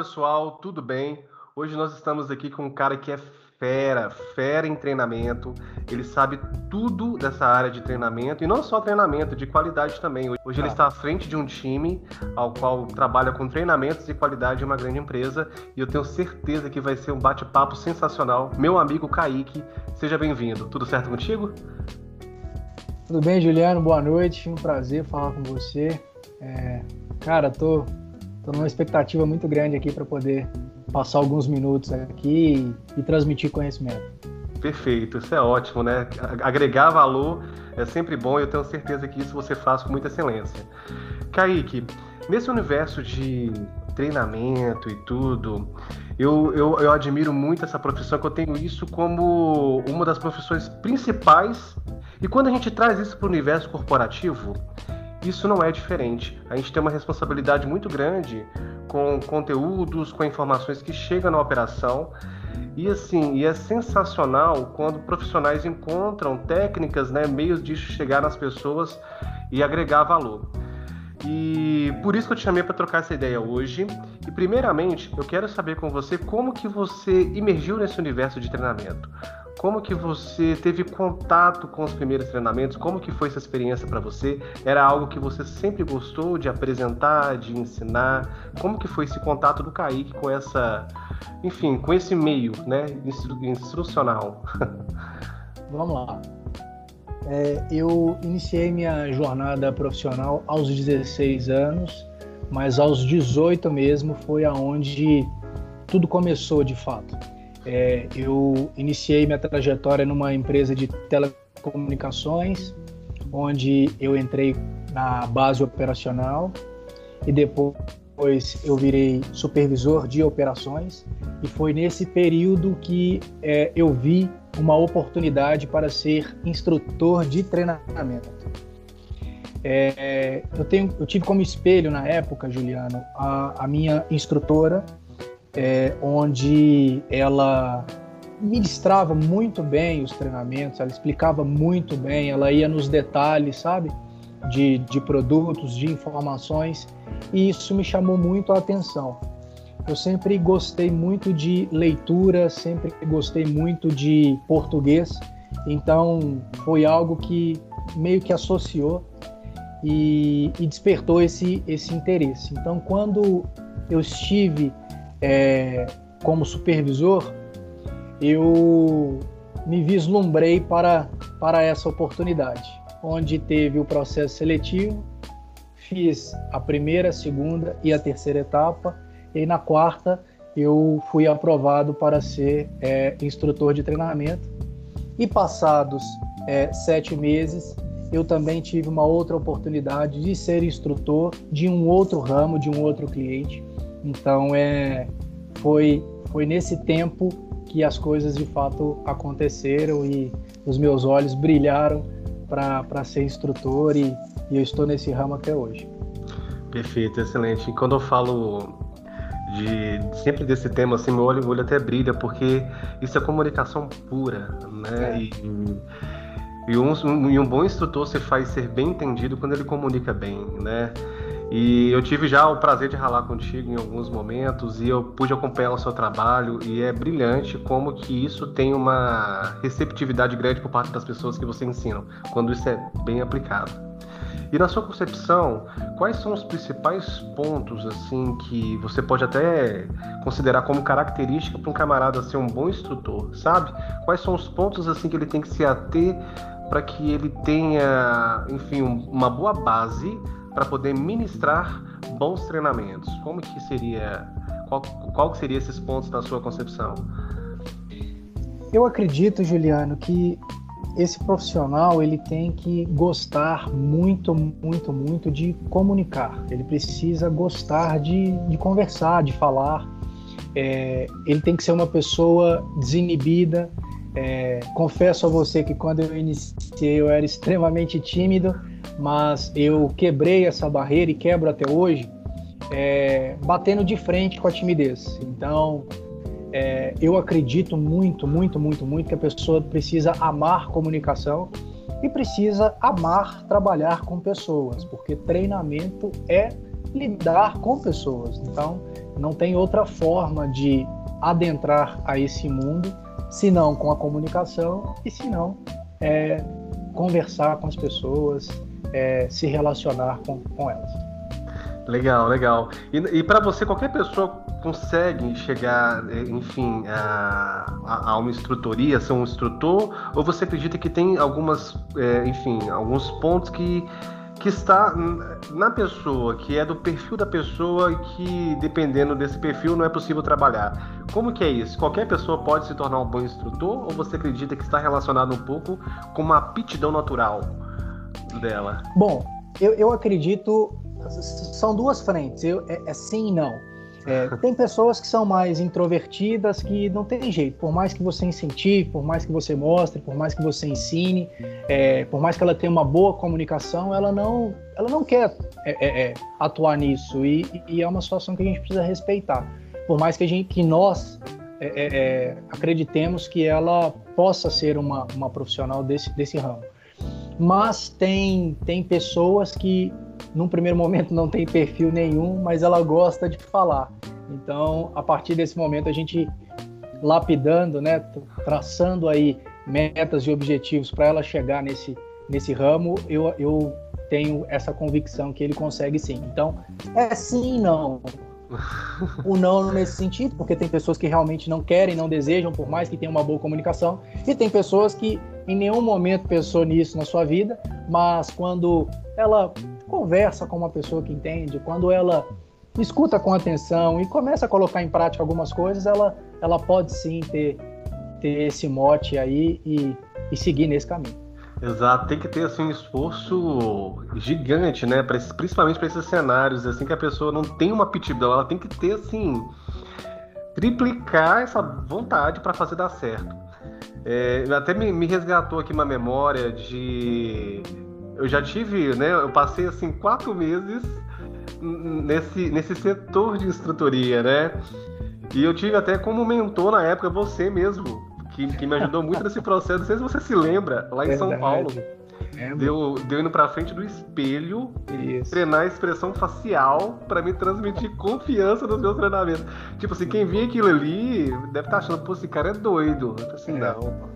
Pessoal, tudo bem? Hoje nós estamos aqui com um cara que é fera, fera em treinamento. Ele sabe tudo dessa área de treinamento e não só treinamento, de qualidade também. Hoje ele ah. está à frente de um time ao qual trabalha com treinamentos e qualidade em uma grande empresa e eu tenho certeza que vai ser um bate-papo sensacional. Meu amigo Kaique, seja bem-vindo. Tudo certo contigo? Tudo bem, Juliano? Boa noite. Um prazer falar com você. É... Cara, tô, tô numa expectativa muito grande aqui para poder passar alguns minutos aqui e, e transmitir conhecimento. Perfeito, isso é ótimo, né? Agregar valor é sempre bom e eu tenho certeza que isso você faz com muita excelência. Kaique, nesse universo de treinamento e tudo, eu, eu, eu admiro muito essa profissão, que eu tenho isso como uma das profissões principais. E quando a gente traz isso para o universo corporativo, isso não é diferente. A gente tem uma responsabilidade muito grande com conteúdos, com informações que chegam na operação. E assim, e é sensacional quando profissionais encontram técnicas, né, meios de chegar nas pessoas e agregar valor. E por isso que eu te chamei para trocar essa ideia hoje. E primeiramente, eu quero saber com você como que você emergiu nesse universo de treinamento. Como que você teve contato com os primeiros treinamentos? Como que foi essa experiência para você? Era algo que você sempre gostou de apresentar, de ensinar? Como que foi esse contato do Kaique com essa, enfim, com esse meio, né, instrucional? Vamos lá. É, eu iniciei minha jornada profissional aos 16 anos, mas aos 18 mesmo foi aonde tudo começou de fato. É, eu iniciei minha trajetória numa empresa de telecomunicações, onde eu entrei na base operacional e depois eu virei supervisor de operações e foi nesse período que é, eu vi uma oportunidade para ser instrutor de treinamento. É, eu, tenho, eu tive como espelho na época, Juliano, a, a minha instrutora, é, onde ela ministrava muito bem os treinamentos, ela explicava muito bem, ela ia nos detalhes, sabe? De, de produtos, de informações, e isso me chamou muito a atenção. Eu sempre gostei muito de leitura, sempre gostei muito de português, então foi algo que meio que associou e, e despertou esse, esse interesse. Então, quando eu estive é, como supervisor, eu me vislumbrei para, para essa oportunidade, onde teve o processo seletivo, fiz a primeira, a segunda e a terceira etapa, e na quarta eu fui aprovado para ser é, instrutor de treinamento. E passados é, sete meses, eu também tive uma outra oportunidade de ser instrutor de um outro ramo, de um outro cliente. Então é, foi, foi nesse tempo que as coisas de fato aconteceram e os meus olhos brilharam para ser instrutor e, e eu estou nesse ramo até hoje. Perfeito, excelente. E quando eu falo de sempre desse tema, assim, meu olho, meu olho até brilha, porque isso é comunicação pura, né? É. E, e, um, e um bom instrutor se faz ser bem entendido quando ele comunica bem, né? E eu tive já o prazer de ralar contigo em alguns momentos e eu pude acompanhar o seu trabalho e é brilhante como que isso tem uma receptividade grande por parte das pessoas que você ensina, quando isso é bem aplicado. E na sua concepção, quais são os principais pontos assim que você pode até considerar como característica para um camarada ser um bom instrutor, sabe? Quais são os pontos assim que ele tem que se ater para que ele tenha, enfim, uma boa base para poder ministrar bons treinamentos? Como que seria, qual, qual seria esses pontos na sua concepção? Eu acredito, Juliano, que esse profissional ele tem que gostar muito, muito, muito de comunicar. Ele precisa gostar de, de conversar, de falar. É, ele tem que ser uma pessoa desinibida. É, confesso a você que quando eu iniciei eu era extremamente tímido mas eu quebrei essa barreira e quebro até hoje, é, batendo de frente com a timidez. Então, é, eu acredito muito, muito, muito, muito que a pessoa precisa amar comunicação e precisa amar trabalhar com pessoas, porque treinamento é lidar com pessoas. Então, não tem outra forma de adentrar a esse mundo, se não com a comunicação e se não é, conversar com as pessoas, é, se relacionar com, com elas. Legal, legal. E, e para você, qualquer pessoa consegue chegar, enfim, a, a, a, uma instrutoria, ser um instrutor? Ou você acredita que tem algumas, é, enfim, alguns pontos que que está na pessoa, que é do perfil da pessoa e que, dependendo desse perfil, não é possível trabalhar. Como que é isso? Qualquer pessoa pode se tornar um bom instrutor ou você acredita que está relacionado um pouco com uma aptidão natural dela? Bom, eu, eu acredito. São duas frentes, eu, é, é sim e não. É, tem pessoas que são mais introvertidas que não tem jeito, por mais que você incentive, por mais que você mostre, por mais que você ensine, é, por mais que ela tenha uma boa comunicação, ela não, ela não quer é, é, é atuar nisso e, e, é uma situação que a gente precisa respeitar. Por mais que, a gente, que nós é, acreditemos que ela possa ser uma, uma profissional desse, desse ramo. Mas tem, tem pessoas que num primeiro momento não tem perfil nenhum, mas ela gosta de falar. Então, a partir desse momento, a gente lapidando, né, traçando aí metas e objetivos para ela chegar nesse, nesse ramo, eu, eu tenho essa convicção que ele consegue sim. Então, é sim e não. o não nesse sentido, porque tem pessoas que realmente não querem, não desejam, por mais que tenham uma boa comunicação, e tem pessoas que em nenhum momento pensou nisso na sua vida, mas quando ela conversa com uma pessoa que entende, quando ela escuta com atenção e começa a colocar em prática algumas coisas, ela, ela pode sim ter, ter esse mote aí e, e seguir nesse caminho. Exato, tem que ter assim um esforço gigante, né? Pra, principalmente para esses cenários, assim que a pessoa não tem uma aptidão, ela tem que ter assim triplicar essa vontade para fazer dar certo. É, até me, me resgatou aqui uma memória de eu já tive, né? Eu passei assim quatro meses nesse, nesse setor de instrutoria, né? E eu tive até como mentor na época você mesmo, que, que me ajudou muito nesse processo. Não sei se você se lembra, lá em São Paulo. Deu, deu indo pra frente do espelho, Isso. treinar a expressão facial para me transmitir confiança nos meus treinamentos. Tipo assim, quem via aquilo ali deve estar tá achando, pô, esse cara é doido. Eu assim, é. não.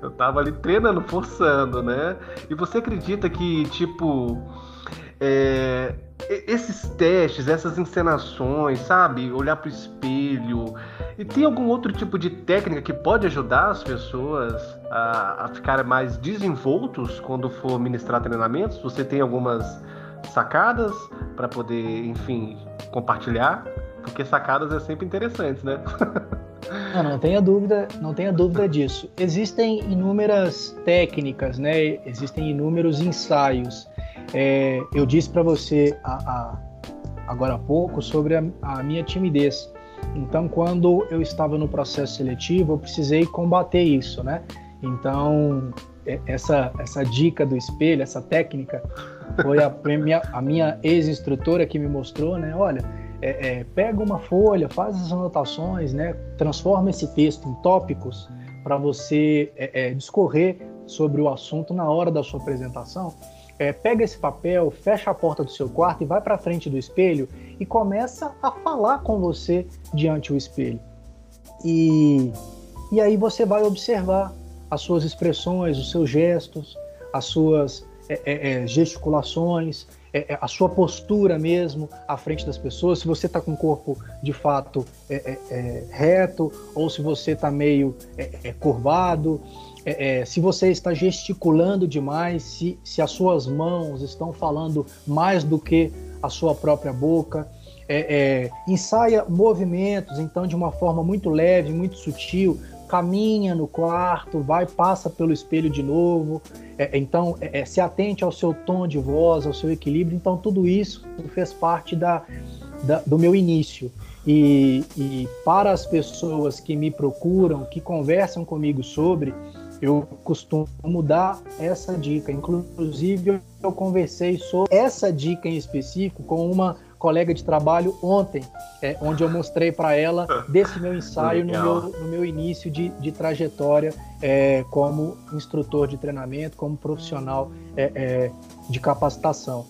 Eu tava ali treinando, forçando, né? E você acredita que, tipo, é, esses testes, essas encenações, sabe? Olhar pro espelho. E tem algum outro tipo de técnica que pode ajudar as pessoas a, a ficarem mais desenvoltos quando for ministrar treinamentos? Você tem algumas sacadas para poder, enfim, compartilhar? Porque sacadas é sempre interessantes, né? Não, não tenha dúvida, não tenha dúvida disso. Existem inúmeras técnicas, né? Existem inúmeros ensaios. É, eu disse para você a, a, agora há pouco sobre a, a minha timidez. Então, quando eu estava no processo seletivo, eu precisei combater isso, né? Então, essa, essa dica do espelho, essa técnica, foi a minha, a minha ex-instrutora que me mostrou, né? Olha, é, é, pega uma folha, faz as anotações, né? Transforma esse texto em tópicos para você é, é, discorrer sobre o assunto na hora da sua apresentação. É, pega esse papel, fecha a porta do seu quarto e vai para frente do espelho e começa a falar com você diante do espelho. E, e aí você vai observar as suas expressões, os seus gestos, as suas é, é, é gesticulações, é, é, a sua postura mesmo à frente das pessoas, se você está com o corpo de fato reto ou se você está meio curvado se você está gesticulando demais, se, se as suas mãos estão falando mais do que a sua própria boca. É, é ensaia movimentos, então, de uma forma muito leve, muito sutil, caminha no quarto, vai, passa pelo espelho de novo. É, então, é, se atente ao seu tom de voz, ao seu equilíbrio. Então, tudo isso fez parte da, da do meu início. E, e, para as pessoas que me procuram, que conversam comigo sobre, eu costumo dar essa dica. Inclusive, eu conversei sobre essa dica em específico com uma colega de trabalho ontem, é, onde eu mostrei para ela desse meu ensaio no meu, no meu, início de, de trajetória é, como instrutor de treinamento, como profissional é, é de capacitação.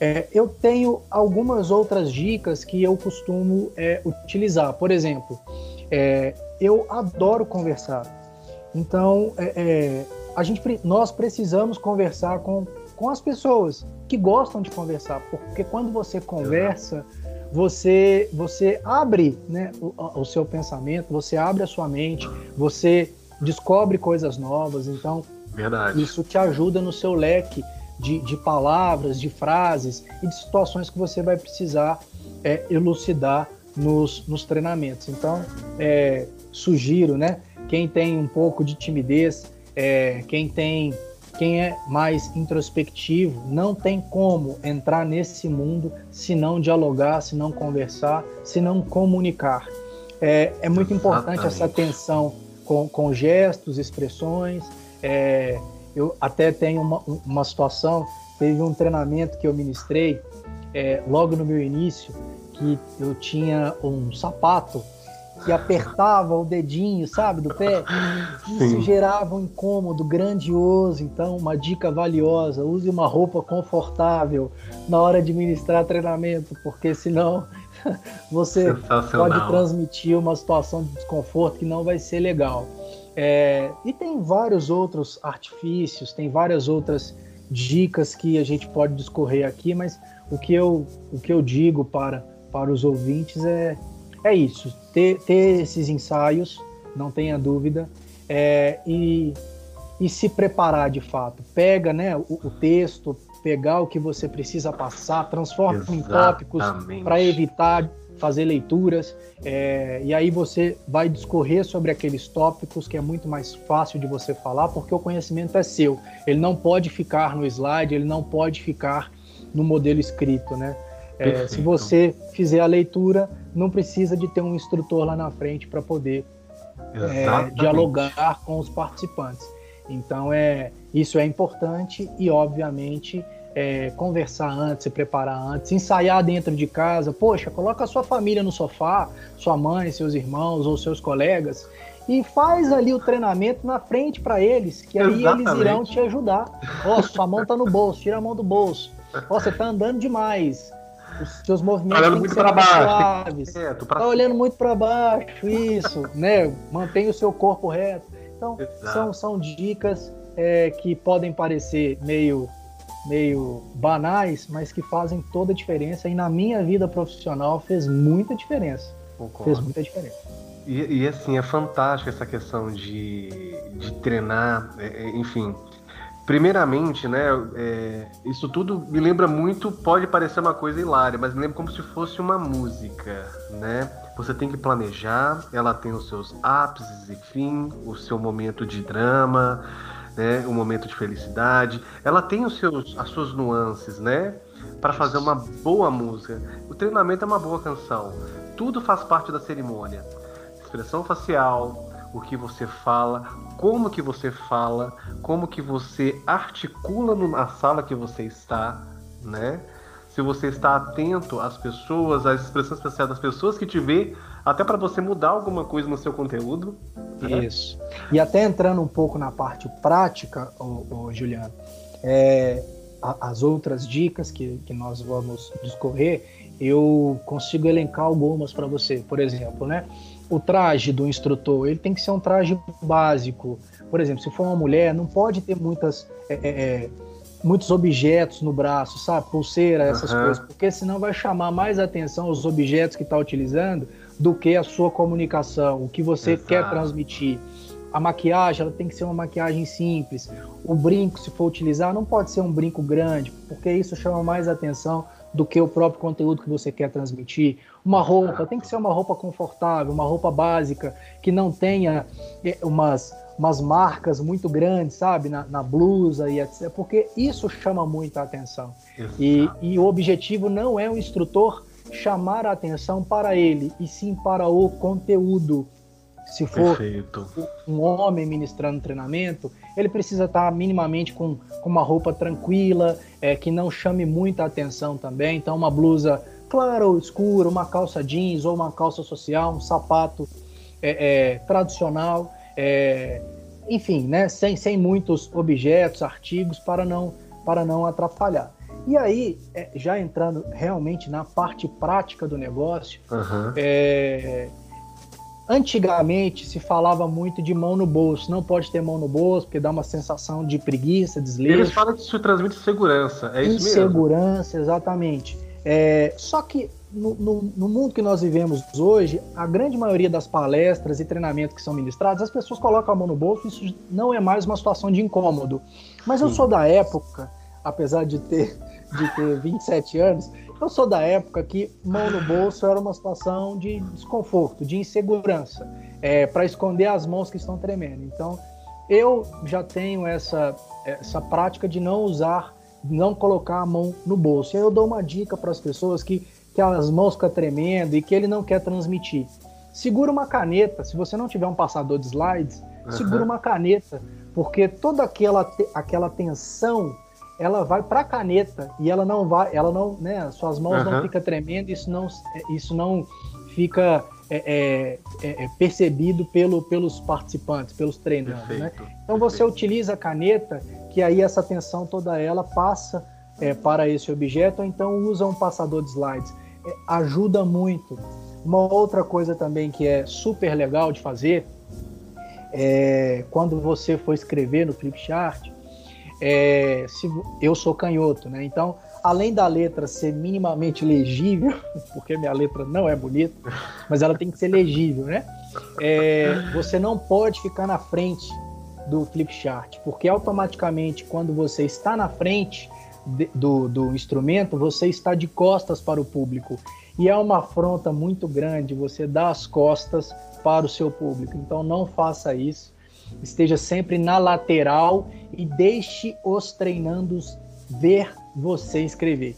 É, eu tenho algumas outras dicas que eu costumo é, utilizar. Por exemplo, eu adoro conversar. Então, a gente, nós precisamos conversar com, com as pessoas que gostam de conversar, porque quando você conversa, você, você abre né, o, o seu pensamento, você abre a sua mente, você descobre coisas novas. Então, Verdade. isso te ajuda no seu leque de, de palavras, de frases e de situações que você vai precisar é, elucidar nos, nos treinamentos. Então, é, sugiro, né? Quem tem um pouco de timidez, é, quem tem quem é mais introspectivo não tem como entrar nesse mundo se não dialogar, se não conversar, se não comunicar. É, é muito importante essa atenção com, com gestos, expressões. É, eu até tenho uma, uma situação, teve um treinamento que eu ministrei é, logo no meu início, que eu tinha um sapato que apertava o dedinho, sabe, do pé. Isso Sim. gerava um incômodo grandioso. Então, uma dica valiosa: use uma roupa confortável na hora de ministrar treinamento, porque senão você pode transmitir uma situação de desconforto que não vai ser legal. É, e tem vários outros artifícios, tem várias outras dicas que a gente pode discorrer aqui, mas o que eu, o que eu digo para, para os ouvintes é, é isso: ter, ter esses ensaios, não tenha dúvida, é, e, e se preparar de fato. Pega né, o, o texto, pegar o que você precisa passar, transforma Exatamente. em tópicos para evitar fazer leituras, é, e aí você vai discorrer sobre aqueles tópicos que é muito mais fácil de você falar, porque o conhecimento é seu. Ele não pode ficar no slide, ele não pode ficar no modelo escrito, né? É, se você fizer a leitura, não precisa de ter um instrutor lá na frente para poder é, dialogar com os participantes. Então é isso é importante e obviamente é, conversar antes, se preparar antes, ensaiar dentro de casa. Poxa, coloca a sua família no sofá, sua mãe, seus irmãos ou seus colegas e faz ali o treinamento na frente para eles, que aí Exatamente. eles irão te ajudar. Ó, oh, sua mão tá no bolso, tira a mão do bolso. Ó, oh, você tá andando demais. Os seus movimentos tá muito para baixo. Suaves. É, tá olhando muito para baixo, isso, né? Mantenha o seu corpo reto. Então, são, são dicas é, que podem parecer meio meio banais, mas que fazem toda a diferença. E na minha vida profissional fez muita diferença. Concordo. Fez muita diferença. E, e, assim, é fantástico essa questão de, de treinar, é, é, enfim. Primeiramente, né, é, isso tudo me lembra muito, pode parecer uma coisa hilária, mas me lembra como se fosse uma música, né? Você tem que planejar, ela tem os seus ápices e fim, o seu momento de drama, né, um momento de felicidade. Ela tem os seus, as suas nuances, né, para fazer uma boa música. O treinamento é uma boa canção. Tudo faz parte da cerimônia. Expressão facial, o que você fala, como que você fala, como que você articula na sala que você está, né? Se você está atento às pessoas, às expressões faciais das pessoas que te vê, até para você mudar alguma coisa no seu conteúdo. Né? Isso. E até entrando um pouco na parte prática, ô, ô Juliano, é, a, as outras dicas que, que nós vamos discorrer, eu consigo elencar algumas para você. Por exemplo, né? O traje do instrutor, ele tem que ser um traje básico. Por exemplo, se for uma mulher, não pode ter muitas, é, é, é muitos objetos no braço, sabe? Pulseira, essas uhum. coisas, porque senão vai chamar mais atenção os objetos que está utilizando do que a sua comunicação, o que você Exato. quer transmitir. A maquiagem ela tem que ser uma maquiagem simples. O brinco, se for utilizar, não pode ser um brinco grande, porque isso chama mais atenção do que o próprio conteúdo que você quer transmitir. Uma roupa tem que ser uma roupa confortável, uma roupa básica, que não tenha eh, umas, umas marcas muito grandes, sabe, na, na blusa e etc. Porque isso chama muita atenção. E, e, o objetivo não é o instrutor chamar a atenção para ele, e sim para o conteúdo. Se for Perfeito. um homem ministrando treinamento, ele precisa estar minimamente com, com uma roupa tranquila, é, que não chame muita atenção também. Então, uma blusa clara ou escura, uma calça jeans ou uma calça social, um sapato é, é, tradicional, é, enfim, né, sem, sem muitos objetos, artigos para não, para não atrapalhar. E aí, é, já entrando realmente na parte prática do negócio, uhum. antigamente se falava muito de mão no bolso. Não pode ter mão no bolso, porque dá uma sensação de preguiça, desleixo. Eles falam que isso transmite segurança, é isso mesmo? Insegurança, exatamente. É, só que no, no, no, mundo que nós vivemos hoje, a grande maioria das palestras e treinamentos que são ministrados, as pessoas colocam a mão no bolso, isso não é mais uma situação de incômodo. Mas Sim. eu sou da época, apesar de ter de ter 27 anos, eu sou da época que mão no bolso era uma situação de desconforto, de insegurança, é, para esconder as mãos que estão tremendo. Então, eu já tenho essa, essa prática de não usar, não colocar a mão no bolso. E aí eu dou uma dica para as pessoas que, que as mãos ficam tremendo e que ele não quer transmitir. Segura uma caneta, se você não tiver um passador de slides, uhum. segura uma caneta, porque toda aquela, aquela tensão ela vai para a caneta e ela não vai, ela não, né, suas mãos uhum. não ficam tremendo, isso não, isso não fica é, é, é, é, percebido pelo, pelos participantes, pelos treinadores, né? Então você perfeito. utiliza a caneta, que aí essa tensão toda ela passa é, para esse objeto, ou então usa um passador de slides, é, ajuda muito. Uma outra coisa também que é super legal de fazer é quando você for escrever no Flipchart, é, se, eu sou canhoto, né? Então, além da letra ser minimamente legível, porque minha letra não é bonita, mas ela tem que ser legível, né? É, você não pode ficar na frente do flip chart, porque automaticamente quando você está na frente do, do instrumento, você está de costas para o público. E é uma afronta muito grande você dar as costas para o seu público. Então não faça isso esteja sempre na lateral e deixe os treinandos ver você escrever.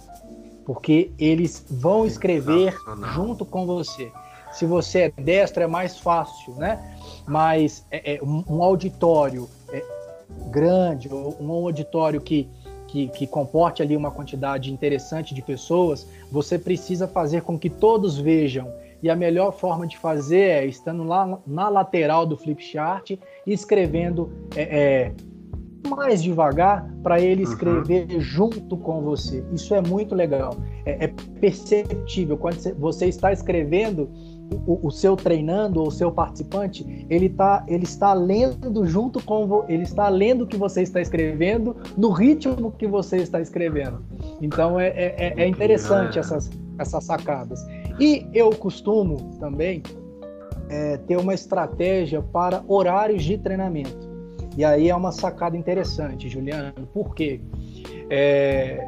Porque eles vão escrever junto com você. Se você é destro, é mais fácil, né? Mas é, é um auditório é, grande, ou um auditório que, que, que comporte ali uma quantidade interessante de pessoas, você precisa fazer com que todos vejam e a melhor forma de fazer é estando lá na lateral do flip chart e escrevendo é, é, mais devagar para ele uhum. escrever uhum. junto com você. Isso é muito legal. É, é perceptível. Quando você está escrevendo, o, o, seu treinando ou o seu participante, ele, tá, ele está lendo junto com ele está lendo o que você está escrevendo no ritmo que você está escrevendo. Então é, é, é interessante essas, essas sacadas. E eu costumo também é, ter uma estratégia para horários de treinamento. E aí é uma sacada interessante, Juliano, por quê? É,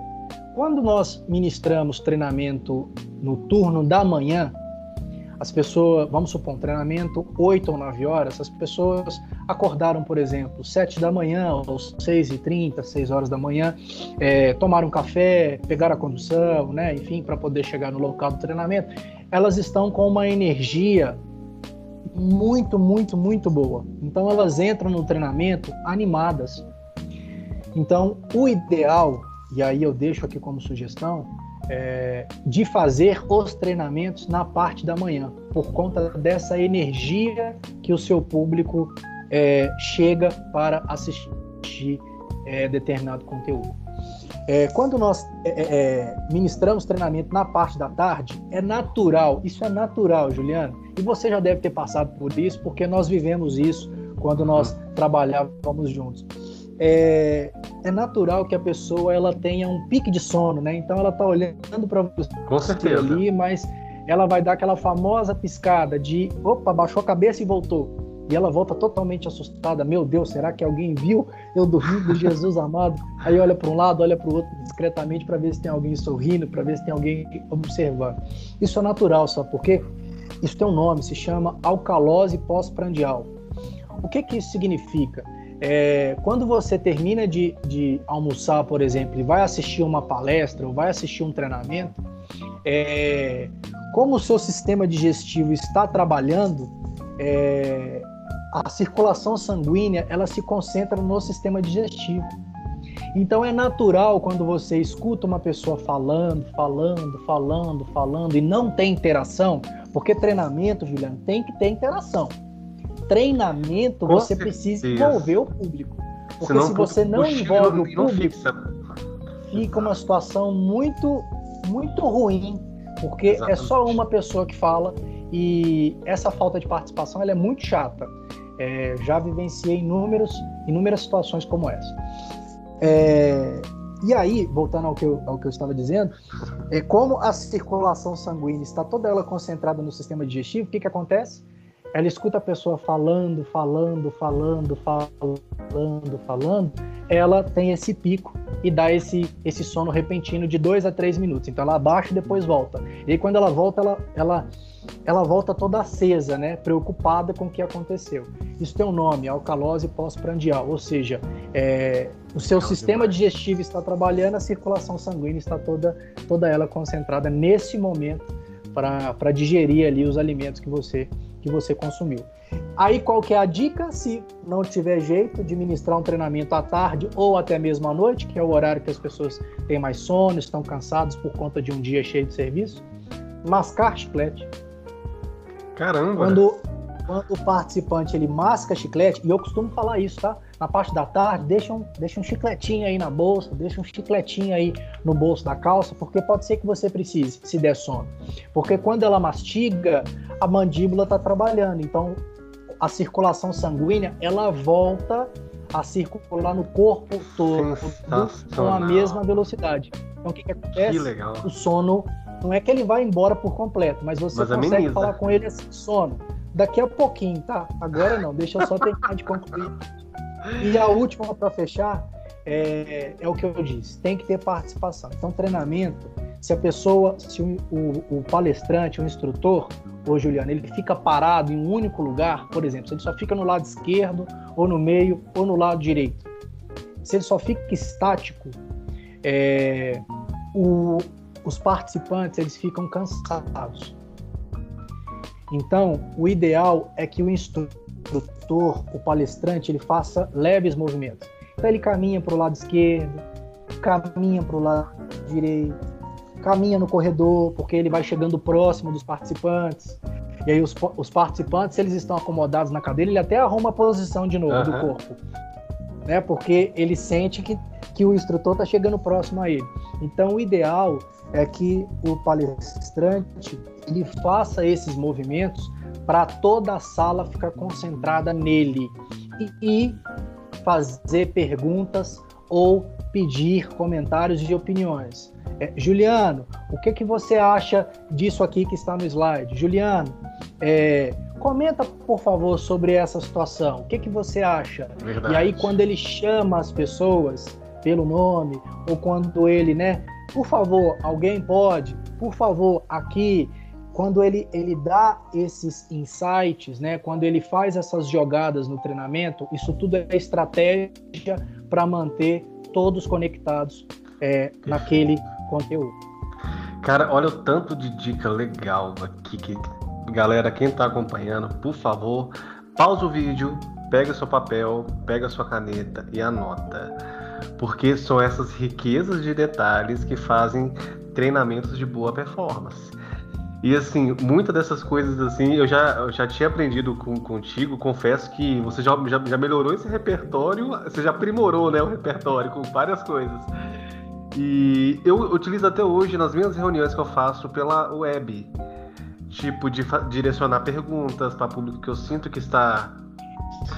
quando nós ministramos treinamento no turno da manhã, as pessoas, vamos supor, um treinamento 8 ou 9 horas, as pessoas acordaram, por exemplo, 7 da manhã, ou 6 e 30, 6 horas da manhã, é, tomaram café, pegaram a condução, né, enfim, para poder chegar no local do treinamento, elas estão com uma energia muito, muito, muito boa. Então elas entram no treinamento animadas. Então o ideal, e aí eu deixo aqui como sugestão, é, de fazer os treinamentos na parte da manhã, por conta dessa energia que o seu público é, chega para assistir é, determinado conteúdo. É, quando nós é, é, é, ministramos treinamento na parte da tarde, é natural, isso é natural, Juliano, e você já deve ter passado por isso, porque nós vivemos isso quando nós trabalhávamos juntos é, é natural que a pessoa ela tenha um pique de sono, né? Então ela tá olhando para você ali, mas ela vai dar aquela famosa piscada de opa, baixou a cabeça e voltou. E ela volta totalmente assustada. Meu Deus, será que alguém viu eu dormindo, Jesus amado? Aí olha para um lado, olha para o outro discretamente para ver se tem alguém sorrindo, para ver se tem alguém observando. Isso é natural, sabe por quê? Isso tem um nome, se chama alcalose pós-prandial. O que que isso significa? É, quando você termina de, de, almoçar, por exemplo, e vai assistir uma palestra ou vai assistir um treinamento, é, como o seu sistema digestivo está trabalhando, é, a circulação sanguínea ela se concentra no sistema digestivo. Então é natural quando você escuta uma pessoa falando, falando, falando, falando e não tem interação, porque treinamento, Juliano, tem que ter interação treinamento, Com você certeza. precisa envolver o público. Porque Senão, se você não envolve o público, fixa. fica uma situação muito, muito ruim, porque Exatamente. é só uma pessoa que fala e essa falta de participação ela é muito chata. É, já vivenciei inúmeros, inúmeras situações como essa. É, e aí, voltando ao que, eu, ao que eu estava dizendo, é como a circulação sanguínea está toda ela concentrada no sistema digestivo, o que, que acontece? Ela escuta a pessoa falando, falando, falando, falando, falando, ela tem esse pico e dá esse, esse sono repentino de dois a três minutos. Então ela abaixa e depois volta. E aí, quando ela volta, ela, ela ela volta toda acesa, né, preocupada com o que aconteceu. Isso tem um nome, alcalose pós-prandial, ou seja, é, o seu Não, sistema demais. digestivo está trabalhando, a circulação sanguínea está toda, toda ela concentrada nesse momento para digerir ali os alimentos que você, que você consumiu. Aí qual que é a dica? Se não tiver jeito de ministrar um treinamento à tarde ou até mesmo à noite, que é o horário que as pessoas têm mais sono, estão cansados por conta de um dia cheio de serviço, mascar chiclete Caramba! Quando, quando o participante ele masca chiclete, e eu costumo falar isso, tá? Na parte da tarde, deixa um, deixa um chicletinho aí na bolsa, deixa um chicletinho aí no bolso da calça, porque pode ser que você precise, se der sono. Porque quando ela mastiga, a mandíbula está trabalhando, então a circulação sanguínea ela volta a circular no corpo todo com a mesma velocidade. Então o que, que acontece? Que o sono não é que ele vai embora por completo, mas você mas consegue ameniza. falar com ele assim, sono. Daqui a pouquinho, tá? Agora não, deixa eu só terminar de concluir. E a última para fechar é, é, o que eu disse, tem que ter participação. Então, treinamento, se a pessoa, se o, o, o palestrante, o instrutor, ô Juliano, ele fica parado em um único lugar, por exemplo, se ele só fica no lado esquerdo, ou no meio, ou no lado direito, se ele só fica estático, é, o, os participantes eles ficam cansados. Então, o ideal é que o instrutor, o palestrante, ele faça leves movimentos. Então, ele caminha para o lado esquerdo, caminha para o lado direito, caminha no corredor, porque ele vai chegando próximo dos participantes. E aí, os, os participantes, se eles estão acomodados na cadeira, ele até arruma a posição de novo uhum. do corpo. Né? Porque ele sente que, que o instrutor está chegando próximo a ele. Então, o ideal é que o palestrante ele faça esses movimentos para toda a sala ficar concentrada nele e, e fazer perguntas ou pedir comentários e opiniões. É, Juliano, o que, que você acha disso aqui que está no slide? Juliano, é, comenta por favor sobre essa situação. O que, que você acha? Verdade. E aí quando ele chama as pessoas pelo nome ou quando ele, né, por favor, alguém pode, por favor, aqui, quando ele, ele dá esses insights, né, quando ele faz essas jogadas no treinamento, isso tudo é estratégia para manter todos conectados é, naquele conteúdo. Cara, olha o tanto de dica legal aqui que galera, quem está acompanhando, por favor, pausa o vídeo, pega seu papel, pega sua caneta e anota porque são essas riquezas de detalhes que fazem treinamentos de boa performance. E assim, muitas dessas coisas assim, eu já, eu já tinha aprendido com, contigo, confesso que você já, já, já melhorou esse repertório, você já aprimorou né, o repertório com várias coisas. E eu utilizo até hoje nas minhas reuniões que eu faço pela web. Tipo, de direcionar perguntas para público que eu sinto que está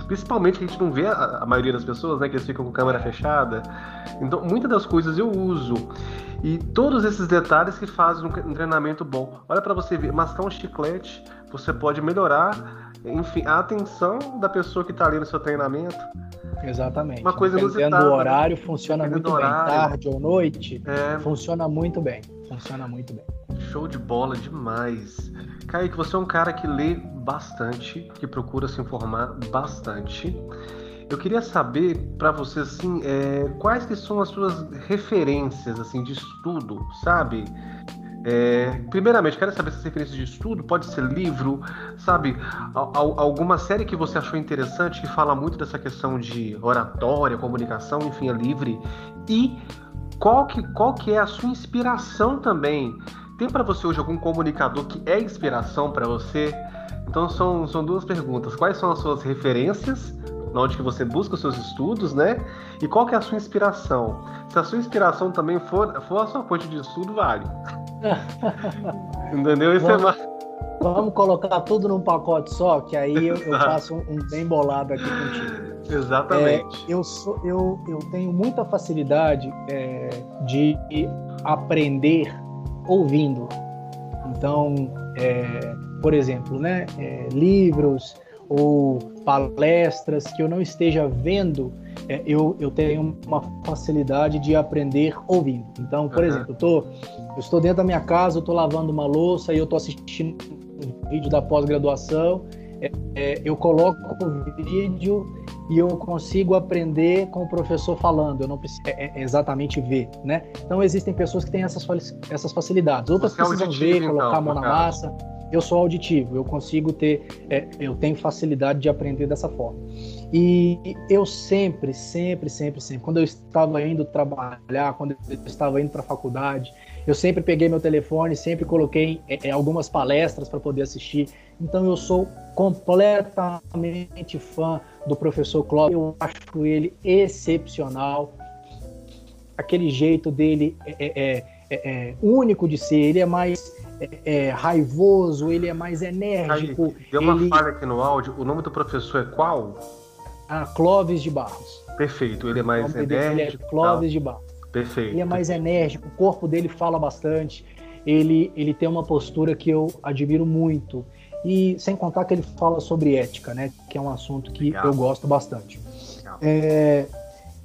Principalmente que a gente não vê a, a, maioria das pessoas, né? Que eles ficam com câmera fechada. Então, muitas das coisas eu uso. E todos esses detalhes que fazem um, treinamento bom. Olha para você ver, mascar um chiclete, você pode melhorar, enfim, a atenção da pessoa que está ali no seu treinamento. Exatamente. Uma coisa Dependendo do horário, funciona muito bem. Tarde ou noite, é... funciona muito bem. Funciona muito bem. Show de bola demais. Kaique, você é um cara que lê bastante, que procura se informar bastante. Eu queria saber para você assim, é, quais que são as suas referências assim de estudo, sabe? É, primeiramente, quero saber essas referências de estudo, pode ser livro, sabe? alguma série que você achou interessante que fala muito dessa questão de oratória, comunicação, enfim, é livre. E qual que, qual que é a sua inspiração também tem para você hoje algum comunicador que é inspiração para você? Então são, são duas perguntas. Quais são as suas referências onde que você busca os seus estudos, né? E qual que é a sua inspiração? Se a sua inspiração também for, for a sua fonte de estudo, vale. Entendeu? Isso vamos, é mais... vamos colocar tudo num pacote só, que aí eu, eu faço um, um, bem bolado aqui contigo. Exatamente. É, eu, sou, eu, eu tenho muita facilidade é, de aprender ouvindo. Então, é, por exemplo, né, é, livros ou palestras que eu não esteja vendo, é, eu, eu tenho uma facilidade de aprender ouvindo. Então, por uhum. exemplo, eu, tô, eu estou dentro da minha casa, eu estou lavando uma louça e eu estou assistindo um vídeo da pós-graduação, é, é, eu coloco o vídeo e eu consigo aprender com o professor falando, eu não preciso é, é exatamente ver, né? Então existem pessoas que têm essas, essas facilidades, outras Você precisam ver, então, colocar a mão na massa. Eu sou auditivo, eu consigo ter, é, eu tenho facilidade de aprender dessa forma. E eu sempre, sempre, sempre, sempre, quando eu estava indo trabalhar, quando eu estava indo para a faculdade, eu sempre peguei meu telefone, sempre coloquei é, algumas palestras para poder assistir. Então eu sou completamente fã do professor Clóvis. Eu acho ele excepcional. Aquele jeito dele é, é, é, é único de ser. Ele é mais é, raivoso, ele é mais enérgico. Aí, deu uma ele... falha aqui no áudio. O nome do professor é qual? Ah, Clóvis de Barros. Perfeito. Ele é mais enérgico. É Clóvis de Barros. Perfeito. Ele é mais enérgico. O corpo dele fala bastante. Ele, ele tem uma postura que eu admiro muito. E sem contar que ele fala sobre ética, né? Que é um assunto que Legal. eu gosto bastante. É,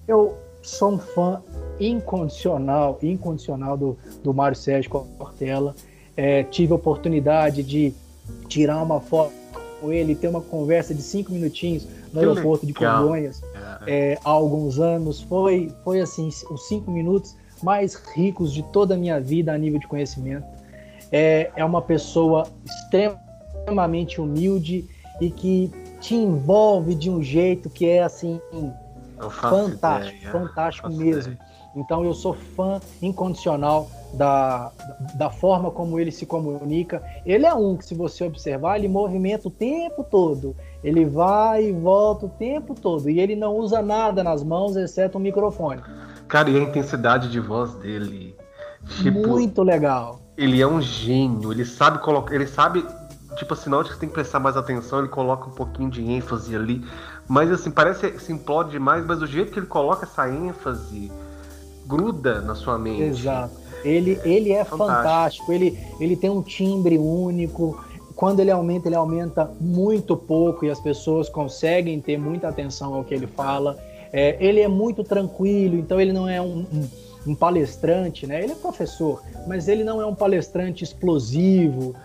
eu sou um fã incondicional, incondicional do, do Mário Sérgio Cortella. É, tive a oportunidade de tirar uma foto com ele, ter uma conversa de cinco minutinhos no aeroporto de Congonhas é. é, há alguns anos. Foi, foi assim, os cinco minutos mais ricos de toda a minha vida a nível de conhecimento. É, é uma pessoa extremamente extremamente humilde e que te envolve de um jeito que é assim fantástico, ideia, fantástico mesmo. Ideia. Então eu sou fã incondicional da, da forma como ele se comunica. Ele é um que, se você observar, ele movimenta o tempo todo. Ele vai e volta o tempo todo. E ele não usa nada nas mãos, exceto um microfone. Cara, e a intensidade de voz dele. Tipo, Muito legal. Ele é um gênio. Ele sabe colocar. Ele sabe tipo assim, na hora que você tem que prestar mais atenção, ele coloca um pouquinho de ênfase ali. Mas assim, parece que se implode demais, mas o jeito que ele coloca essa ênfase gruda na sua mente. Exato. Ele, ele é fantástico. fantástico. Ele, ele tem um timbre único. Quando ele aumenta, ele aumenta muito pouco e as pessoas conseguem ter muita atenção ao que ele fala. É, ele é muito tranquilo, então ele não é um, um, um palestrante, né? Ele é professor, mas ele não é um palestrante explosivo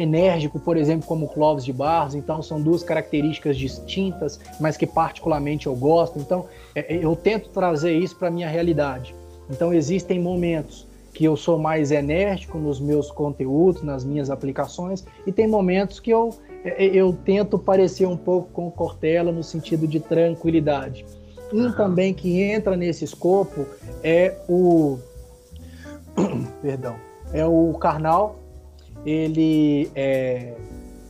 enérgico, por exemplo, como o Clóvis de Barros. Então, são duas características distintas, mas que particularmente eu gosto. Então, é, é, eu tento trazer isso para a minha realidade. Então, existem momentos que eu sou mais enérgico nos meus conteúdos, nas minhas aplicações, e tem momentos que eu, é, eu tento parecer um pouco com o Cortella no sentido de tranquilidade. Um também que entra nesse escopo é o. Perdão. É o Karnal, ele, é,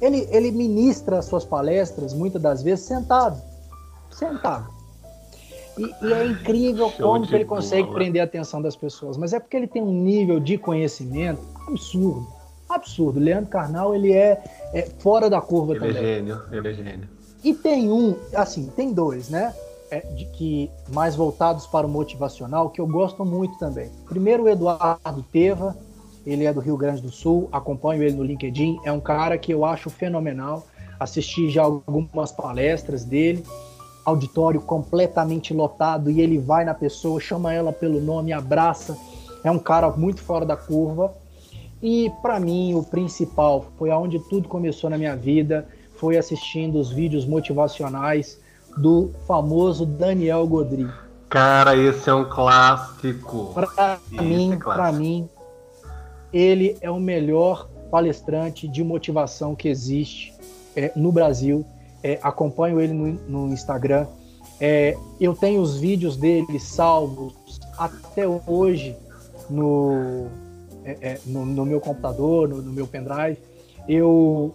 ele, ele ministra suas palestras muitas das vezes sentado. Sentado. E, e é incrível Show como ele consegue prender a atenção das pessoas. Mas é porque ele tem um nível de conhecimento absurdo. Absurdo. Leandro Carnal, ele é, é fora da curva ele é também. Ele é gênio, ele é gênio. E tem um, assim, tem dois, né? É, de que mais voltados para o motivacional que eu gosto muito também. Primeiro o Eduardo Teva, ele é do Rio Grande do Sul, acompanho ele no LinkedIn, é um cara que eu acho fenomenal. Assisti já algumas palestras dele, auditório completamente lotado e ele vai na pessoa, chama ela pelo nome, abraça. É um cara muito fora da curva. E para mim, o principal foi aonde tudo começou na minha vida, foi assistindo os vídeos motivacionais do famoso Daniel Godri. Cara, esse é um clássico. Para mim, é para mim, ele é o melhor palestrante de motivação que existe é, no Brasil. É, acompanho ele no, no Instagram. É, eu tenho os vídeos dele salvos até hoje no, é, é, no, no, meu computador, no, no, meu pendrive. Eu,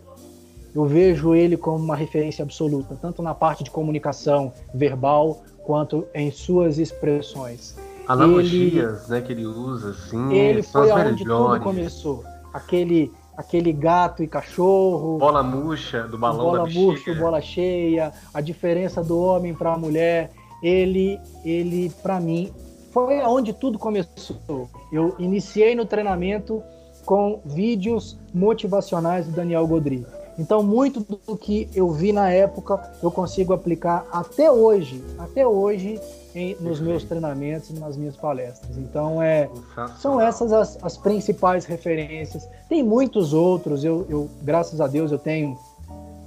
eu vejo ele como uma referência absoluta, tanto na parte de comunicação verbal quanto em suas expressões. Analogias, ele, né, que ele usa, assim, ele foi aonde melhores. tudo começou. Aquele aquele gato e cachorro, bola murcha do balão bola da bexiga. murcha, bola cheia, a diferença do homem para a mulher, ele ele para mim foi aonde tudo começou. Eu iniciei no treinamento com vídeos motivacionais do Daniel Godri. Então, muito do que eu vi na época, eu consigo aplicar até hoje, até hoje, em, nos meus treinamentos e nas minhas palestras. Então, é, são essas as, as, principais referências. Tem muitos outros, eu, eu, graças a Deus, eu tenho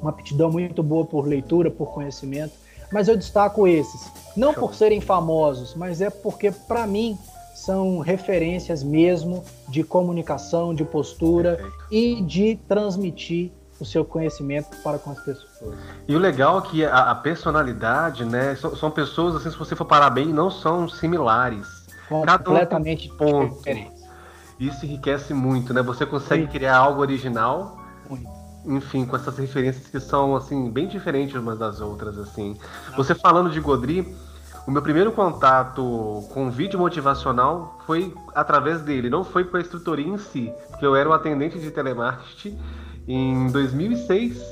uma aptidão muito boa por leitura, por conhecimento, mas eu destaco esses. Não por serem famosos, mas é porque, para mim, são referências mesmo de comunicação, de postura Perfeito. e de transmitir o seu conhecimento para com as pessoas. E o legal é que a, a personalidade, né, são, são, pessoas assim, se você for parar bem, não são similares. Completamente um ponto. diferentes. Isso enriquece muito, né? Você consegue muito. criar algo original. Muito. Enfim, com essas referências que são assim bem diferentes umas das outras, assim. Você falando de Godri, o meu primeiro contato com vídeo motivacional foi através dele, não foi com a instrutoria em si, porque eu era um atendente de telemarketing em 2006.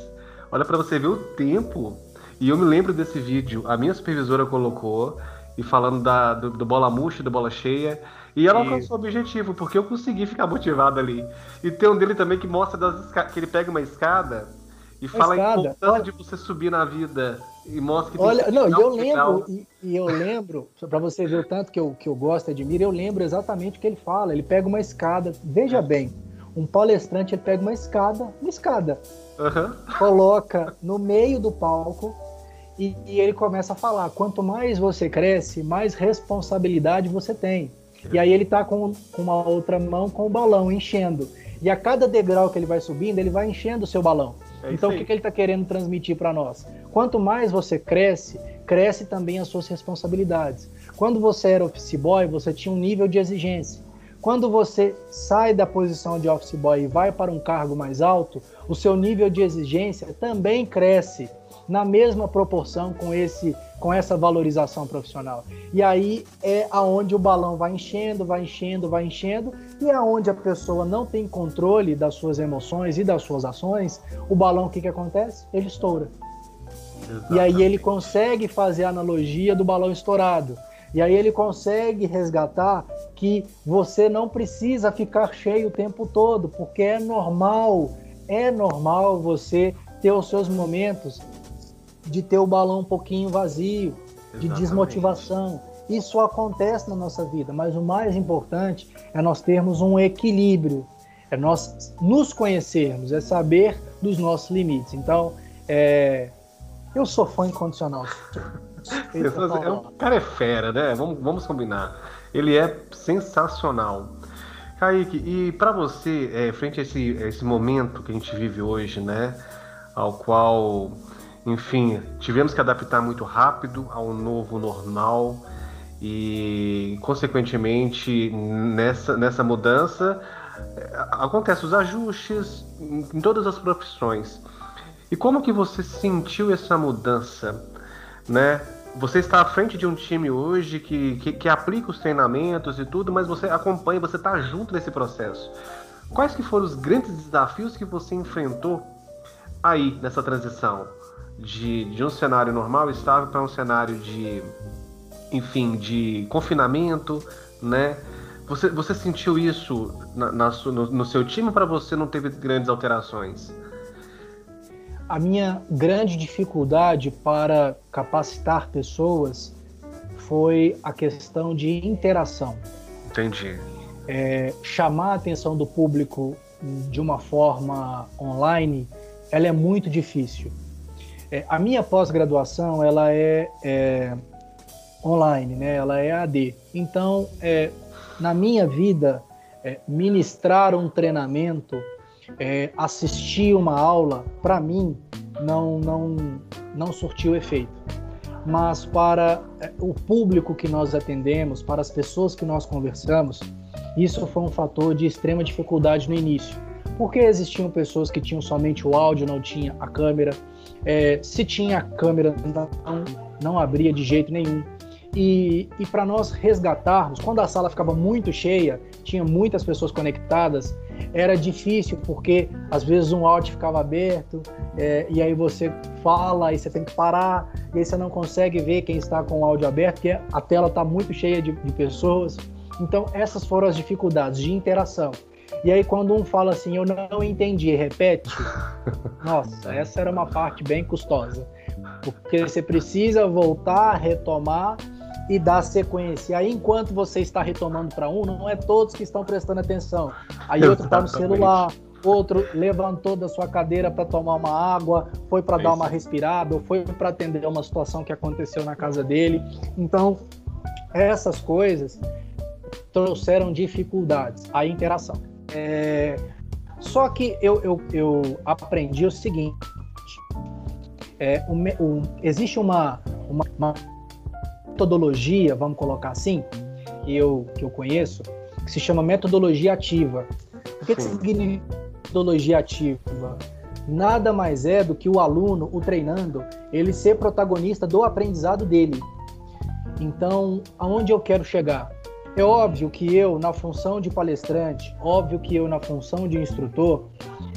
Olha para você ver o tempo. E eu me lembro desse vídeo, a minha supervisora colocou, e falando da, do, do bola murcha, do bola cheia. E ela alcançou o objetivo, porque eu consegui ficar motivado ali. E tem um dele também que mostra das que ele pega uma escada e fala escada, a importância de você subir na vida. E mostra que Olha, não, eu lembro, e, e, eu lembro, para você ver o tanto que eu, que eu gosto e admiro, eu lembro exatamente o que ele fala. Ele pega uma escada, veja é. bem, um palestrante ele pega uma escada, uma escada, uhum. coloca no meio do palco e, e, ele começa a falar: quanto mais você cresce, mais responsabilidade você tem. E aí ele tá com, com uma outra mão com o balão enchendo. E a cada degrau que ele vai subindo, ele vai enchendo o seu balão. É então o que, que ele está querendo transmitir para nós? Quanto mais você cresce, cresce também as suas responsabilidades. Quando você era office boy, você tinha um nível de exigência. Quando você sai da posição de office boy e vai para um cargo mais alto, o seu nível de exigência também cresce na mesma proporção com esse com essa valorização profissional. E aí é aonde o balão vai enchendo, vai enchendo, vai enchendo, e é aonde a pessoa não tem controle das suas emoções e das suas ações, o balão o que que acontece? Ele estoura. Exatamente. E aí ele consegue fazer a analogia do balão estourado. E aí ele consegue resgatar que você não precisa ficar cheio o tempo todo, porque é normal, é normal você ter os seus momentos de ter o balão um pouquinho vazio, Exatamente. de desmotivação. Isso acontece na nossa vida, mas o mais importante é nós termos um equilíbrio, é nós nos conhecermos, é saber dos nossos limites. Então, é... eu sou fã incondicional. é um, o cara é fera, né? Vamos, vamos combinar. Ele é sensacional. Kaique, e para você, é, frente a esse, a esse momento que a gente vive hoje, né? Ao qual, enfim, tivemos que adaptar muito rápido ao novo normal e, consequentemente, nessa, nessa mudança, é, acontecem os ajustes em todas as profissões. E como que você sentiu essa mudança? Né? Você está à frente de um time hoje que, que, que aplica os treinamentos e tudo, mas você acompanha, você está junto nesse processo. Quais que foram os grandes desafios que você enfrentou aí nessa transição de, de um cenário normal, estável, para um cenário de, enfim, de confinamento, né? Você, você sentiu isso na, na no, no seu time para você não teve grandes alterações? A minha grande dificuldade para capacitar pessoas foi a questão de interação. Entendi. É, chamar a atenção do público de uma forma online, ela é muito difícil. É, a minha pós-graduação, ela é, é, online, né? Ela é AD. Então, é, na minha vida, é, ministrar um treinamento é, assistir uma aula, para mim, não, não, não surtiu efeito. Mas para é, o público que nós atendemos, para as pessoas que nós conversamos, isso foi um fator de extrema dificuldade no início. Porque existiam pessoas que tinham somente o áudio, não tinha a câmera. É, se tinha a câmera, não, não abria de jeito nenhum. E, e para nós resgatarmos, quando a sala ficava muito cheia, tinha muitas pessoas conectadas, era difícil porque às vezes um áudio ficava aberto é, e aí você fala e você tem que parar e aí você não consegue ver quem está com o áudio aberto porque a tela está muito cheia de, de pessoas. Então essas foram as dificuldades de interação. E aí quando um fala assim, eu não entendi, repete. Nossa, essa era uma parte bem custosa. Porque você precisa voltar, retomar e dar sequência. Aí, enquanto você está retomando para um, não é todos que estão prestando atenção. Aí outro está no celular, outro levantou da sua cadeira para tomar uma água, foi para é dar uma respirada, ou foi para atender uma situação que aconteceu na casa dele. Então, essas coisas trouxeram dificuldades à interação. É... Só que eu, eu, eu aprendi o seguinte: é, existe uma, uma, uma metodologia, vamos colocar assim, que eu, que eu conheço, que se chama metodologia ativa. O que, que significa metodologia ativa? Nada mais é do que o aluno, o treinando, ele ser protagonista do aprendizado dele. Então, aonde eu quero chegar? É óbvio que eu, na função de palestrante, óbvio que eu, na função de instrutor,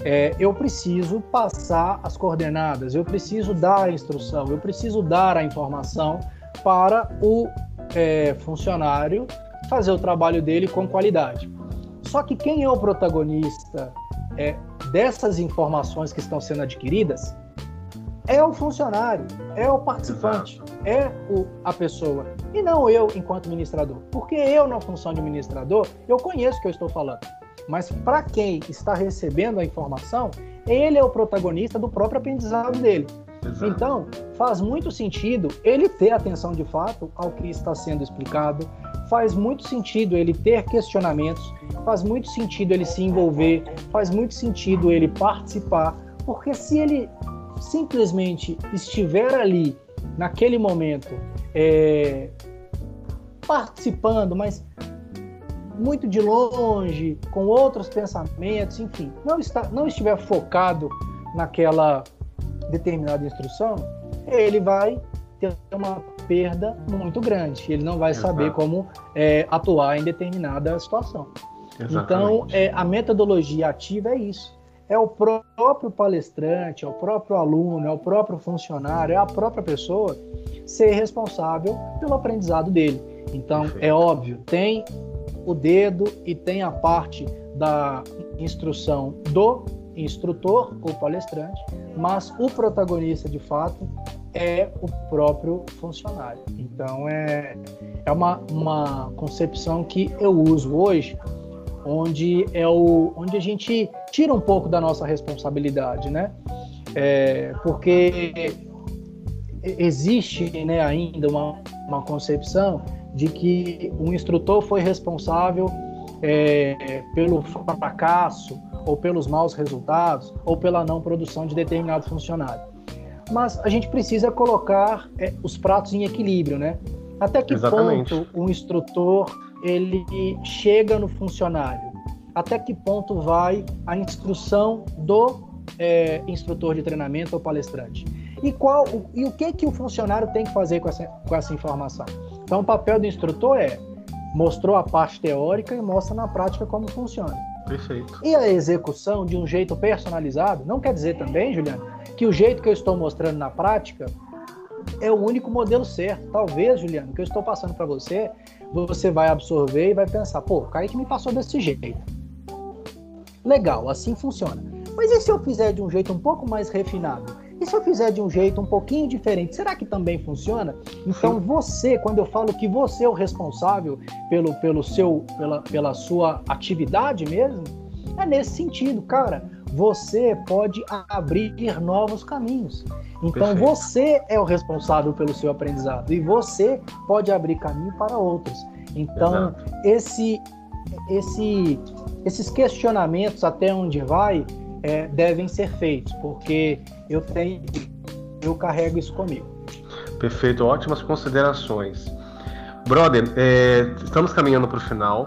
é, eu preciso passar as coordenadas, eu preciso dar a instrução, eu preciso dar a informação para o é, funcionário fazer o trabalho dele com qualidade. Só que quem é o protagonista é, dessas informações que estão sendo adquiridas é o funcionário, é o participante, Exato. é o, a pessoa. E não eu, enquanto administrador. Porque eu, na função de administrador, eu conheço o que eu estou falando. Mas para quem está recebendo a informação, ele é o protagonista do próprio aprendizado dele. Então, faz muito sentido ele ter atenção de fato ao que está sendo explicado, faz muito sentido ele ter questionamentos, faz muito sentido ele se envolver, faz muito sentido ele participar, porque se ele simplesmente estiver ali naquele momento é, participando, mas muito de longe, com outros pensamentos, enfim, não está, não estiver focado naquela determinada instrução, ele vai ter uma perda muito grande. Ele não vai Exato. saber como é, atuar em determinada situação. Exatamente. Então, é, a metodologia ativa é isso. É o próprio palestrante, é o próprio aluno, é o próprio funcionário, é a própria pessoa ser responsável pelo aprendizado dele. Então, Perfeito. é óbvio, tem o dedo e tem a parte da instrução do instrutor ou palestrante, mas o protagonista de fato é o próprio funcionário. Então é, é uma, uma concepção que eu uso hoje, onde é o onde a gente tira um pouco da nossa responsabilidade, né? É, porque existe né, ainda uma, uma concepção de que o instrutor foi responsável é, pelo fracasso ou pelos maus resultados, ou pela não produção de determinado funcionário. Mas a gente precisa colocar é, os pratos em equilíbrio, né? Até que Exatamente. ponto o instrutor ele chega no funcionário? Até que ponto vai a instrução do é, instrutor de treinamento ou palestrante? E qual e o que que o funcionário tem que fazer com essa, com essa informação? Então, o papel do instrutor é mostrou a parte teórica e mostra na prática como funciona. Perfeito. E a execução de um jeito personalizado não quer dizer também, Juliano, que o jeito que eu estou mostrando na prática é o único modelo certo. Talvez, Juliano, o que eu estou passando para você, você vai absorver e vai pensar, pô, o Kaique me passou desse jeito. Legal, assim funciona. Mas e se eu fizer de um jeito um pouco mais refinado? E se eu fizer de um jeito um pouquinho diferente, será que também funciona? Então você, quando eu falo que você é o responsável pelo, pelo seu, pela, pela sua atividade mesmo, é nesse sentido, cara. Você pode abrir novos caminhos. Então Perfeito. você é o responsável pelo seu aprendizado e você pode abrir caminho para outros. Então Exato. esse, esse, esses questionamentos até onde vai é, devem ser feitos, porque eu tenho, eu carrego isso comigo. Perfeito, ótimas considerações. Brother, é, estamos caminhando para o final.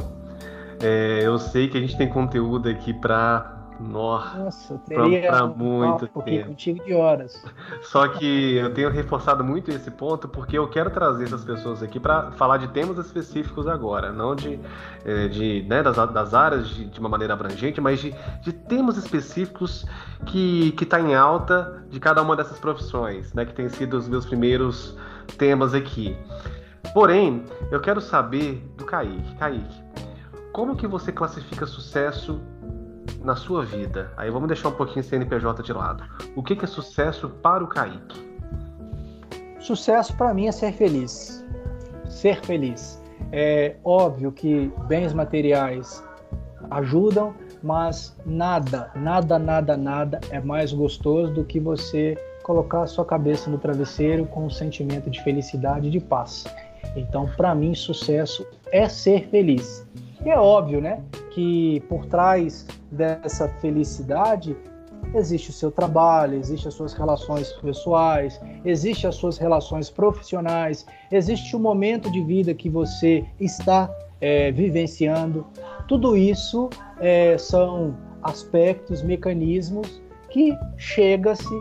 É, eu sei que a gente tem conteúdo aqui para Nossa, eu teria pra, pra muito um tempo. contigo de horas. Só que eu tenho reforçado muito esse ponto porque eu quero trazer essas pessoas aqui para falar de temas específicos agora, não de, eh, de né, das, das áreas de, de, uma maneira abrangente, mas de, de temas específicos que que está em alta de cada uma dessas profissões, né, que tem sido os meus primeiros temas aqui. Porém, eu quero saber do Kaique. Kaique, como que você classifica sucesso na sua vida? Aí vamos deixar um pouquinho CNPJ de lado. O que, que é sucesso para o Kaique? Sucesso para mim é ser feliz. Ser feliz. É óbvio que bens materiais ajudam, mas nada, nada, nada, nada é mais gostoso do que você colocar a sua cabeça no travesseiro com um sentimento de felicidade e de paz. Então, para mim, sucesso é ser feliz. E é óbvio, né, que por trás dessa felicidade existe o seu trabalho, existe as suas relações pessoais, existe as suas relações profissionais, existe o momento de vida que você está é, vivenciando. Tudo isso é, são aspectos, mecanismos que chega-se,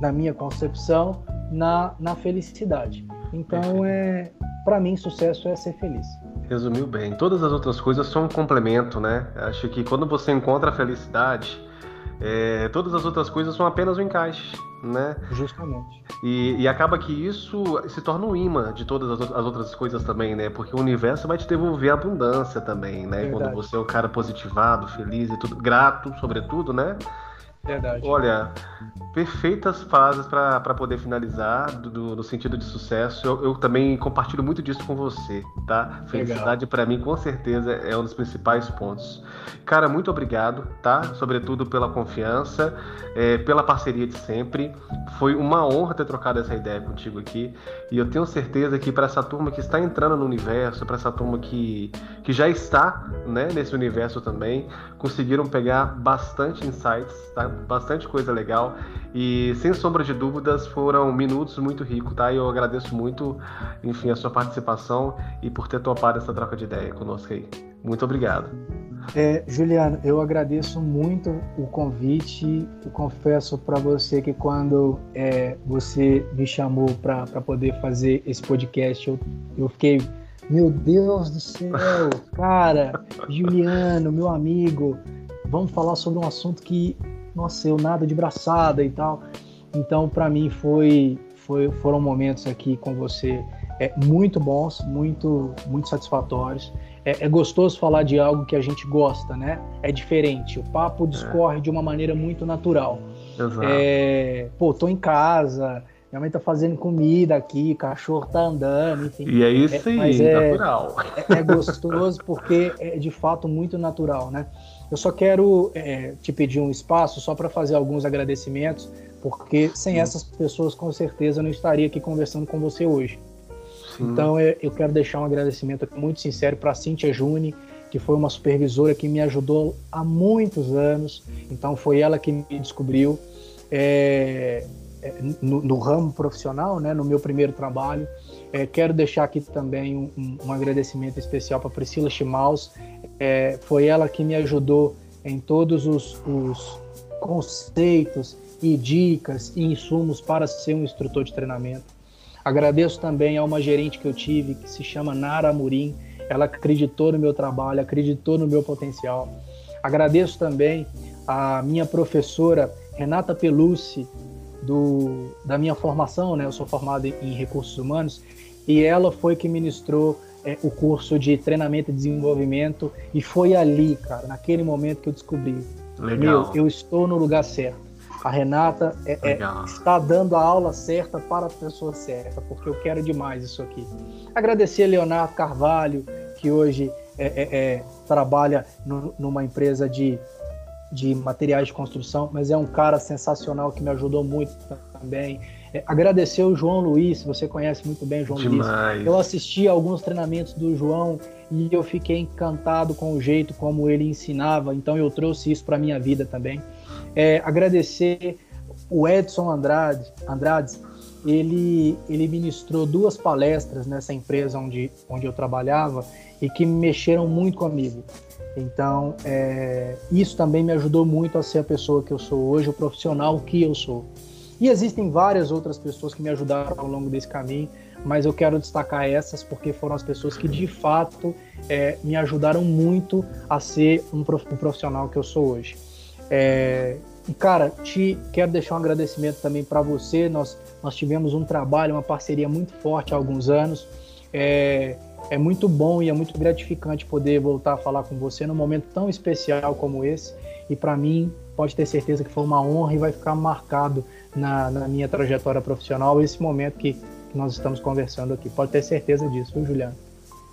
na minha concepção, na, na felicidade. Então, é, para mim, sucesso é ser feliz. Resumiu bem. Todas as outras coisas são um complemento, né? Acho que quando você encontra a felicidade, é, todas as outras coisas são apenas um encaixe, né? Justamente. E, e acaba que isso se torna um imã de todas as, as, outras coisas também, né? Porque o universo vai te devolver abundância também, né? Verdade. Quando você é o cara positivado, feliz e tudo, grato, sobretudo, né? Verdade. Olha, perfeitas fases para poder finalizar do, do, no sentido de sucesso. Eu, eu, também compartilho muito disso com você, tá? Felicidade para mim, com certeza, é um dos principais pontos. Cara, muito obrigado, tá? Sobretudo pela confiança, é, pela parceria de sempre. Foi uma honra ter trocado essa ideia contigo aqui. E eu tenho certeza que para essa turma que está entrando no universo, para essa turma que, que já está né, nesse universo também, conseguiram pegar bastante insights, tá? Bastante coisa legal. E sem sombra de dúvidas, foram minutos muito ricos, tá? E eu agradeço muito, enfim, a sua participação e por ter topado essa troca de ideia conosco aí. Muito obrigado. É, Juliano, eu agradeço muito o convite. Eu confesso para você que quando é, você me chamou para poder fazer esse podcast, eu, eu fiquei, meu Deus do céu, cara, Juliano, meu amigo, vamos falar sobre um assunto que nossa, eu nada de braçada e tal. Então, para mim, foi, foi, foram momentos aqui com você é, muito bons, muito, muito satisfatórios. É, é, gostoso falar de algo que a gente gosta, né? É diferente. O papo discorre é. de uma maneira muito natural. Exato. É, pô, tô em casa, minha mãe tá fazendo comida aqui, cachorro tá andando, enfim. E é isso aí, é, natural. É, é, gostoso porque é de fato muito natural, né? Eu só quero é, te pedir um espaço só para fazer alguns agradecimentos, porque sem essas pessoas, com certeza, eu não estaria aqui conversando com você hoje. Sim. Então, é, eu quero deixar um agradecimento muito sincero para a Cíntia Juni, que foi uma supervisora que me ajudou há muitos anos. Então, foi ela que me descobriu é, é no, no, ramo profissional, né, no meu primeiro trabalho. É, quero deixar aqui também um, um, um agradecimento especial para Priscila Chimaus, é, foi ela que me ajudou em todos os, os conceitos e dicas e insumos para ser um instrutor de treinamento. Agradeço também a uma gerente que eu tive, que se chama Nara Amorim. Ela acreditou no meu trabalho, acreditou no meu potencial. Agradeço também a minha professora Renata Pelucci, do, da minha formação, né? Eu sou formado em recursos humanos, e ela foi que ministrou é, o curso de treinamento e desenvolvimento e foi ali, cara, naquele momento que eu descobri, Legal. meu, eu estou no lugar certo. A Renata é, é, está dando a aula certa para a pessoa certa, porque eu quero demais isso aqui. Agradecer a Leonardo Carvalho, que hoje é, é, é, trabalha no, numa empresa de, de materiais de construção, mas é um cara sensacional que me ajudou muito também. É, agradecer o João Luiz, você conhece muito bem o João Demais. Luiz. Eu assisti alguns treinamentos do João e eu fiquei encantado com o jeito como ele ensinava, então eu trouxe isso para minha vida também. É, agradecer o Edson Andrade, Andrade ele, ele ministrou duas palestras nessa empresa onde, onde eu trabalhava e que mexeram muito comigo. Então, é, isso também me ajudou muito a ser a pessoa que eu sou hoje, o profissional que eu sou. E existem várias outras pessoas que me ajudaram ao longo desse caminho, mas eu quero destacar essas porque foram as pessoas que de fato é, me ajudaram muito a ser um, profissional que eu sou hoje. É, e cara, te quero deixar um agradecimento também para você. Nós, nós tivemos um trabalho, uma parceria muito forte há alguns anos. É, é muito bom e é muito gratificante poder voltar a falar com você num momento tão especial como esse. E para mim, pode ter certeza que foi uma honra e vai ficar marcado na, na minha trajetória profissional esse momento que, que, nós estamos conversando aqui. Pode ter certeza disso, viu, Juliano?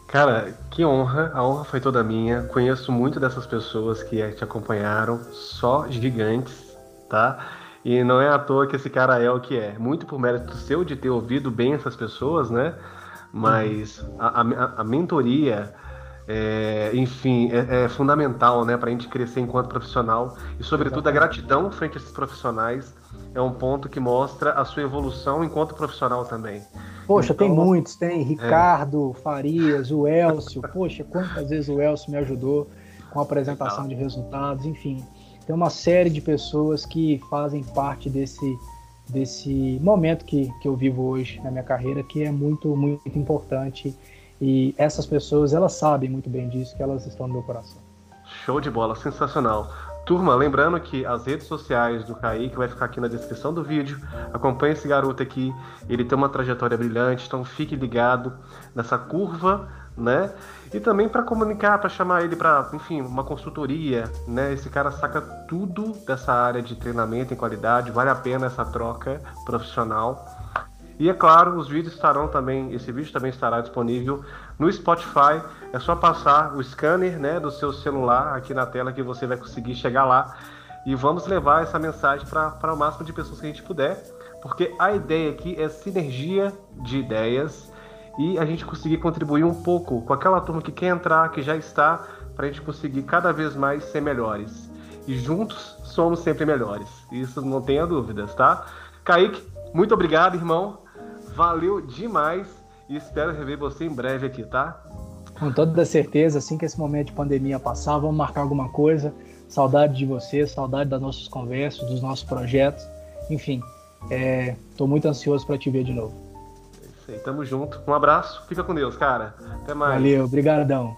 Cara, que honra, a honra foi toda minha. Conheço muito dessas pessoas que te acompanharam, só gigantes, tá? E não é à toa que esse cara é o que é. Muito por mérito seu de ter ouvido bem essas pessoas, né? Mas a, a, a mentoria, é, enfim, é, é, fundamental né, para a gente crescer enquanto profissional e, sobretudo, a gratidão frente a esses profissionais é um ponto que mostra a sua evolução enquanto profissional também. Poxa, então, tem muitos, tem Ricardo, é. Farias, o Elcio. Poxa, quantas vezes o Elcio me ajudou com a apresentação de resultados, enfim. Tem uma série de pessoas que fazem parte desse, desse momento que, que eu vivo hoje na minha carreira, que é muito, muito importante. E essas pessoas, elas sabem muito bem disso, que elas estão no meu coração. Show de bola, sensacional. Turma, lembrando que as redes sociais do Kaique vai ficar aqui na descrição do vídeo. Acompanhe esse garoto aqui, ele tem uma trajetória brilhante, então fique ligado nessa curva, né? E também para comunicar, para chamar ele para, enfim, uma consultoria, né? Esse cara saca tudo dessa área de treinamento em qualidade, vale a pena essa troca profissional. E é claro, os vídeos estarão também, esse vídeo também estará disponível no Spotify. É só passar o scanner né, do seu celular aqui na tela que você vai conseguir chegar lá. E vamos levar essa mensagem para o máximo de pessoas que a gente puder, porque a ideia aqui é sinergia de ideias e a gente conseguir contribuir um pouco com aquela turma que quer entrar, que já está, para a gente conseguir cada vez mais ser melhores. E juntos somos sempre melhores. Isso não tenha dúvidas, tá? Kaique, muito obrigado, irmão. Valeu demais e espero rever você em breve aqui, tá? Com toda certeza, assim que esse momento de pandemia passar, vamos marcar alguma coisa. Saudade de você, saudade das nossas conversas, dos nossos projetos. Enfim, estou é, muito ansioso para te ver de novo. É isso aí, tamo junto. Um abraço, fica com Deus, cara. Até mais. Valeu, brigadão.